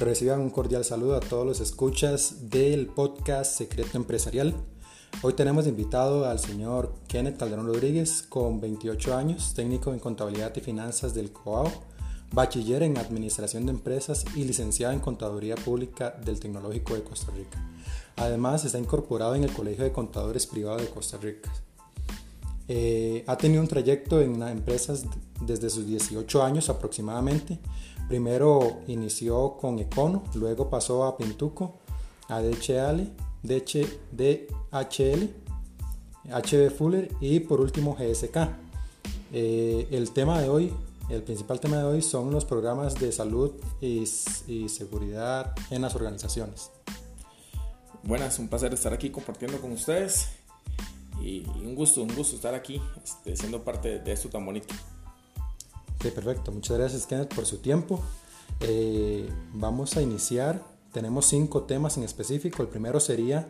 Reciban un cordial saludo a todos los escuchas del podcast Secreto Empresarial. Hoy tenemos invitado al señor Kenneth Calderón Rodríguez, con 28 años, técnico en contabilidad y finanzas del COAO, bachiller en administración de empresas y licenciado en contaduría pública del Tecnológico de Costa Rica. Además, está incorporado en el Colegio de Contadores Privados de Costa Rica. Eh, ha tenido un trayecto en empresas desde sus 18 años aproximadamente. Primero inició con Econo, luego pasó a Pintuco, a DHL, DHL, HB Fuller y por último GSK. Eh, el tema de hoy, el principal tema de hoy son los programas de salud y, y seguridad en las organizaciones. Buenas, un placer estar aquí compartiendo con ustedes y un gusto, un gusto estar aquí este, siendo parte de esto tan bonito. Ok, perfecto. Muchas gracias Kenneth por su tiempo. Eh, vamos a iniciar. Tenemos cinco temas en específico. El primero sería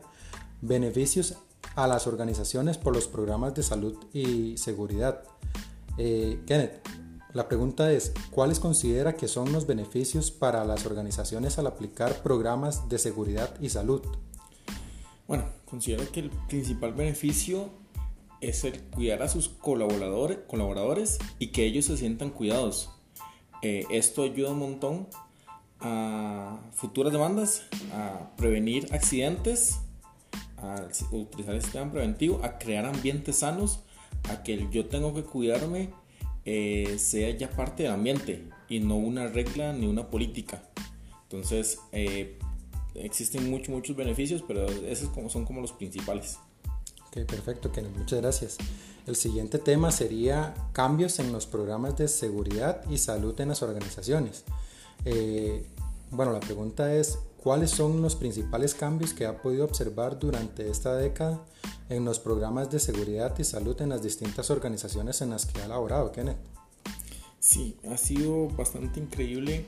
beneficios a las organizaciones por los programas de salud y seguridad. Eh, Kenneth, la pregunta es, ¿cuáles considera que son los beneficios para las organizaciones al aplicar programas de seguridad y salud? Bueno, considero que el principal beneficio es el cuidar a sus colaboradores, colaboradores y que ellos se sientan cuidados. Eh, esto ayuda un montón a futuras demandas, a prevenir accidentes, a utilizar el sistema preventivo, a crear ambientes sanos, a que yo tengo que cuidarme eh, sea ya parte del ambiente y no una regla ni una política. Entonces, eh, existen muchos, muchos beneficios, pero esos son como los principales. Ok, perfecto, Kenneth, muchas gracias. El siguiente tema sería cambios en los programas de seguridad y salud en las organizaciones. Eh, bueno, la pregunta es, ¿cuáles son los principales cambios que ha podido observar durante esta década en los programas de seguridad y salud en las distintas organizaciones en las que ha laborado, Kenneth? Sí, ha sido bastante increíble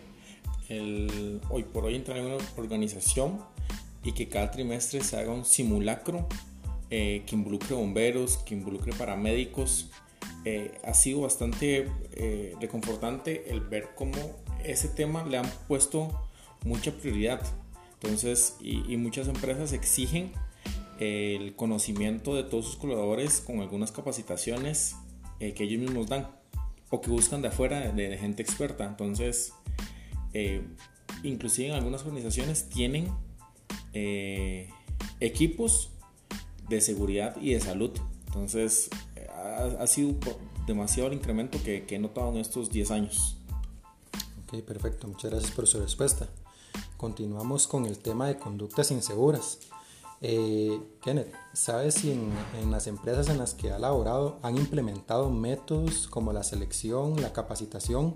el, hoy por hoy entrar en una organización y que cada trimestre se haga un simulacro eh, que involucre bomberos, que involucre paramédicos. Eh, ha sido bastante eh, reconfortante el ver cómo ese tema le han puesto mucha prioridad. Entonces, y, y muchas empresas exigen el conocimiento de todos sus colaboradores con algunas capacitaciones que ellos mismos dan o que buscan de afuera de, de gente experta. Entonces, eh, inclusive en algunas organizaciones tienen eh, equipos de seguridad y de salud. Entonces ha, sido demasiado el incremento que, he notado en estos 10 años. Ok, perfecto. Muchas gracias por su respuesta. Continuamos con el tema de conductas inseguras. Eh, Kenneth, ¿sabes si en, en, las empresas en las que ha laborado han implementado métodos como la selección, la capacitación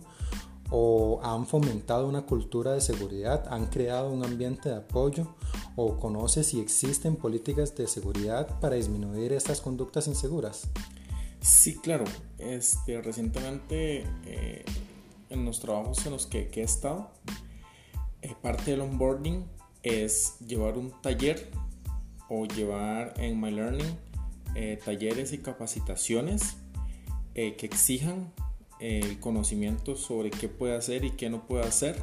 o han fomentado una cultura de seguridad, han creado un ambiente de apoyo o conoce si existen políticas de seguridad para disminuir estas conductas inseguras? Sí, claro. Este, recientemente eh, en los trabajos en los que, he estado, eh, parte del onboarding es llevar un taller o llevar en My Learning eh, talleres y capacitaciones que exijan el conocimiento sobre qué puede hacer y qué no puede hacer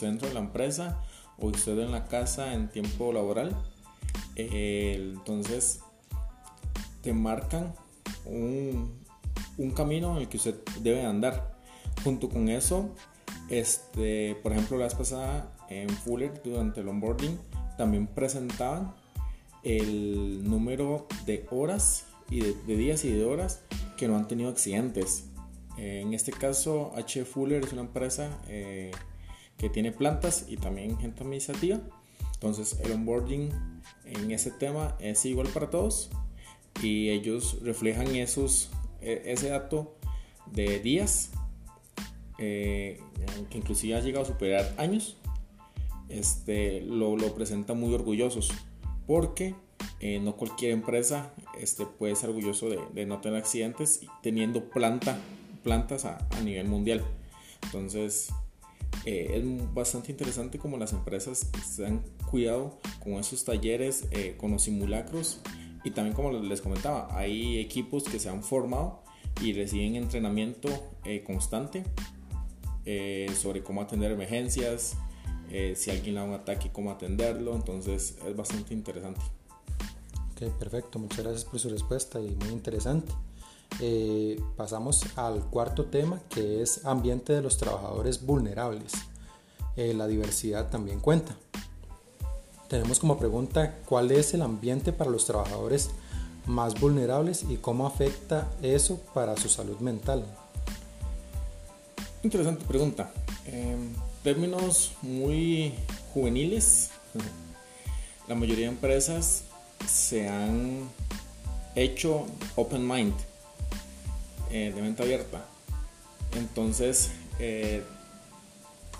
dentro de la empresa o usted en la casa en tiempo laboral. entonces te marcan un, camino en el que usted debe andar. Junto con eso, este, por ejemplo, la vez pasada en Fuller durante el onboarding también presentaban el número de horas y de, de días y de horas que no han tenido accidentes en este caso, H. Fuller es una empresa eh, que tiene plantas y también gente administrativa. Entonces, el onboarding en ese tema es igual para todos y ellos reflejan esos, e, ese dato de días eh, que inclusive ha llegado a superar años. Este, lo, lo presentan muy orgullosos porque eh, no cualquier empresa este, puede ser orgulloso de, de no tener accidentes teniendo planta plantas a, nivel mundial. Entonces, eh, es bastante interesante como las empresas se han cuidado con esos talleres, eh, con los simulacros y también como les comentaba, hay equipos que se han formado y reciben entrenamiento eh, constante sobre cómo atender emergencias, eh, si alguien da un ataque, cómo atenderlo, entonces es bastante interesante. Ok, perfecto, muchas gracias por su respuesta y muy interesante. Eh, pasamos al cuarto tema que es ambiente de los trabajadores vulnerables. Eh, la diversidad también cuenta. Tenemos como pregunta cuál es el ambiente para los trabajadores más vulnerables y cómo afecta eso para su salud mental. Interesante pregunta. En términos muy juveniles, la mayoría de empresas se han hecho open mind eh, de mente abierta. Entonces, eh,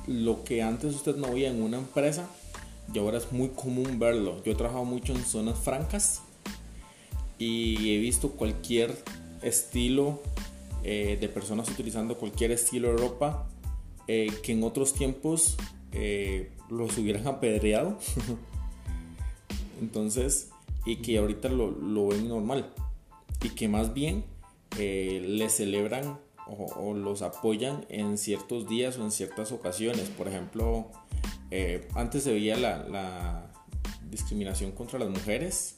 lo que antes usted no veía en una empresa, y ahora es muy común verlo. Yo he trabajado mucho en zonas francas y he visto cualquier estilo eh, de personas utilizando cualquier estilo de ropa que en otros tiempos los hubieran apedreado. Entonces, y que ahorita lo, lo ven normal. Y que más bien eh, les celebran o, los apoyan en ciertos días o en ciertas ocasiones. Por ejemplo, eh, antes se veía la, discriminación contra las mujeres.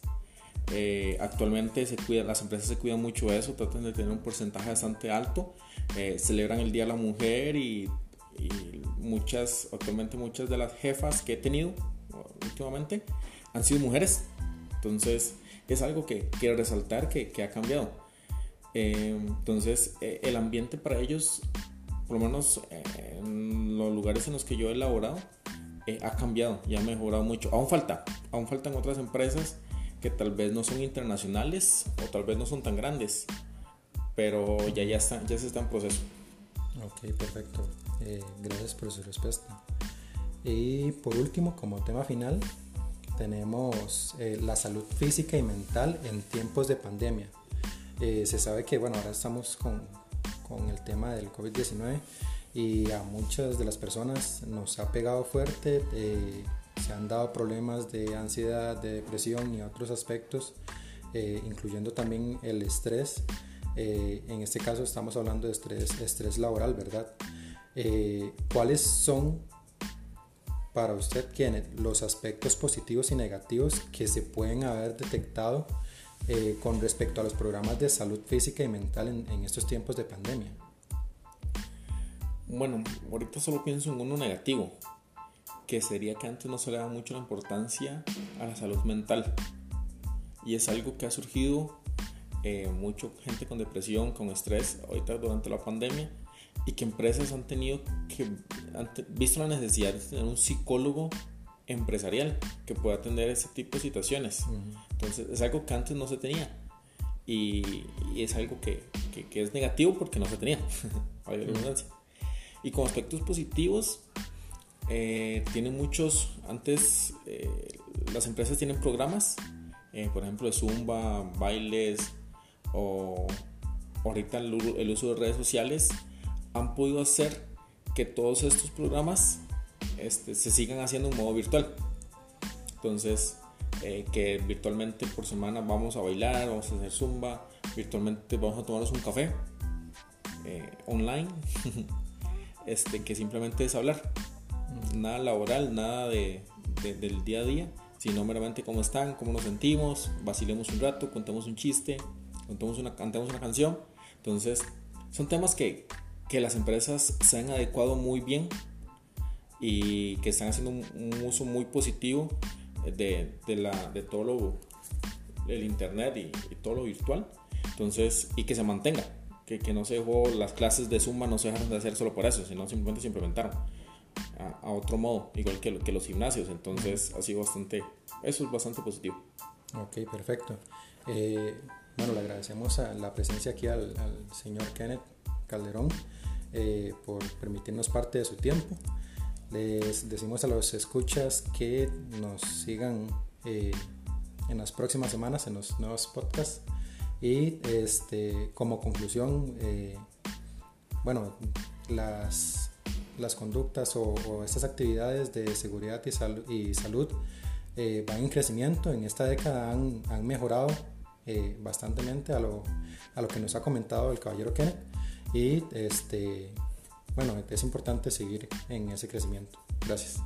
Eh, actualmente se cuida, las empresas se cuidan mucho de eso, tratan de tener un porcentaje bastante alto. celebran el Día de la Mujer y, muchas, actualmente muchas de las jefas que he tenido últimamente han sido mujeres. Entonces es algo que quiero resaltar que, que ha cambiado. Eh, entonces, eh, el ambiente para ellos, por lo menos eh, en los lugares en los que yo he elaborado, ha cambiado y ha mejorado mucho. Aún falta, aún faltan otras empresas que tal vez no son internacionales o tal vez no son tan grandes, pero ya, ya, está, ya se está en proceso. Ok, perfecto. gracias por su respuesta. Y por último, como tema final, tenemos la salud física y mental en tiempos de pandemia. Eh, se sabe que, bueno, ahora estamos con, con el tema del COVID-19 y a muchas de las personas nos ha pegado fuerte, eh, se han dado problemas de ansiedad, de depresión y otros aspectos, eh, incluyendo también el estrés. en este caso estamos hablando de estrés, estrés laboral, ¿verdad? ¿Cuáles son para usted, Kenneth, los aspectos positivos y negativos que se pueden haber detectado eh, con respecto a los programas de salud física y mental en, estos tiempos de pandemia? Bueno, ahorita solo pienso en uno negativo, que sería que antes no se le daba mucho la importancia a la salud mental. Y es algo que ha surgido eh, mucho gente con depresión, con estrés, ahorita durante la pandemia, y que empresas han tenido que, han visto la necesidad de tener un psicólogo empresarial que pueda atender ese tipo de situaciones. Entonces es algo que antes no se tenía y, es algo que, que, es negativo porque no se tenía. Y con aspectos positivos, eh, tienen muchos, antes eh, las empresas tienen programas, eh, por ejemplo de zumba, bailes o ahorita el, el uso de redes sociales han podido hacer que todos estos programas este, se sigan haciendo en modo virtual. Entonces, eh, que virtualmente por semana vamos a bailar, vamos a hacer zumba, virtualmente vamos a tomarnos un café eh, online, este, que simplemente es hablar. Nada laboral, nada de, del día a día, sino meramente cómo están, cómo nos sentimos, vacilemos un rato, contemos un chiste, contemos una, cantemos una canción. Entonces, son temas que, que las empresas se han adecuado muy bien y que están haciendo un, uso muy positivo de, de, la, de todo lo, el internet y, todo lo virtual. Entonces, y que se mantenga, que, que, no se dejó, las clases de Zumba no se dejaron de hacer solo por eso, sino simplemente se implementaron a, otro modo, igual que, que, los gimnasios. Entonces, ha sido bastante, eso es bastante positivo. Ok, perfecto. Eh, bueno, le agradecemos a la presencia aquí al, al señor Kenneth Calderón eh, por permitirnos parte de su tiempo. Les decimos a los escuchas que nos sigan eh, en las próximas semanas en los nuevos podcasts. Y este, como conclusión, eh, bueno, las, las conductas o, estas actividades de seguridad y, salud eh, van en crecimiento. En esta década han, mejorado bastante a lo, a lo que nos ha comentado el caballero Kenneth. Y este, bueno, es importante seguir en ese crecimiento. Gracias.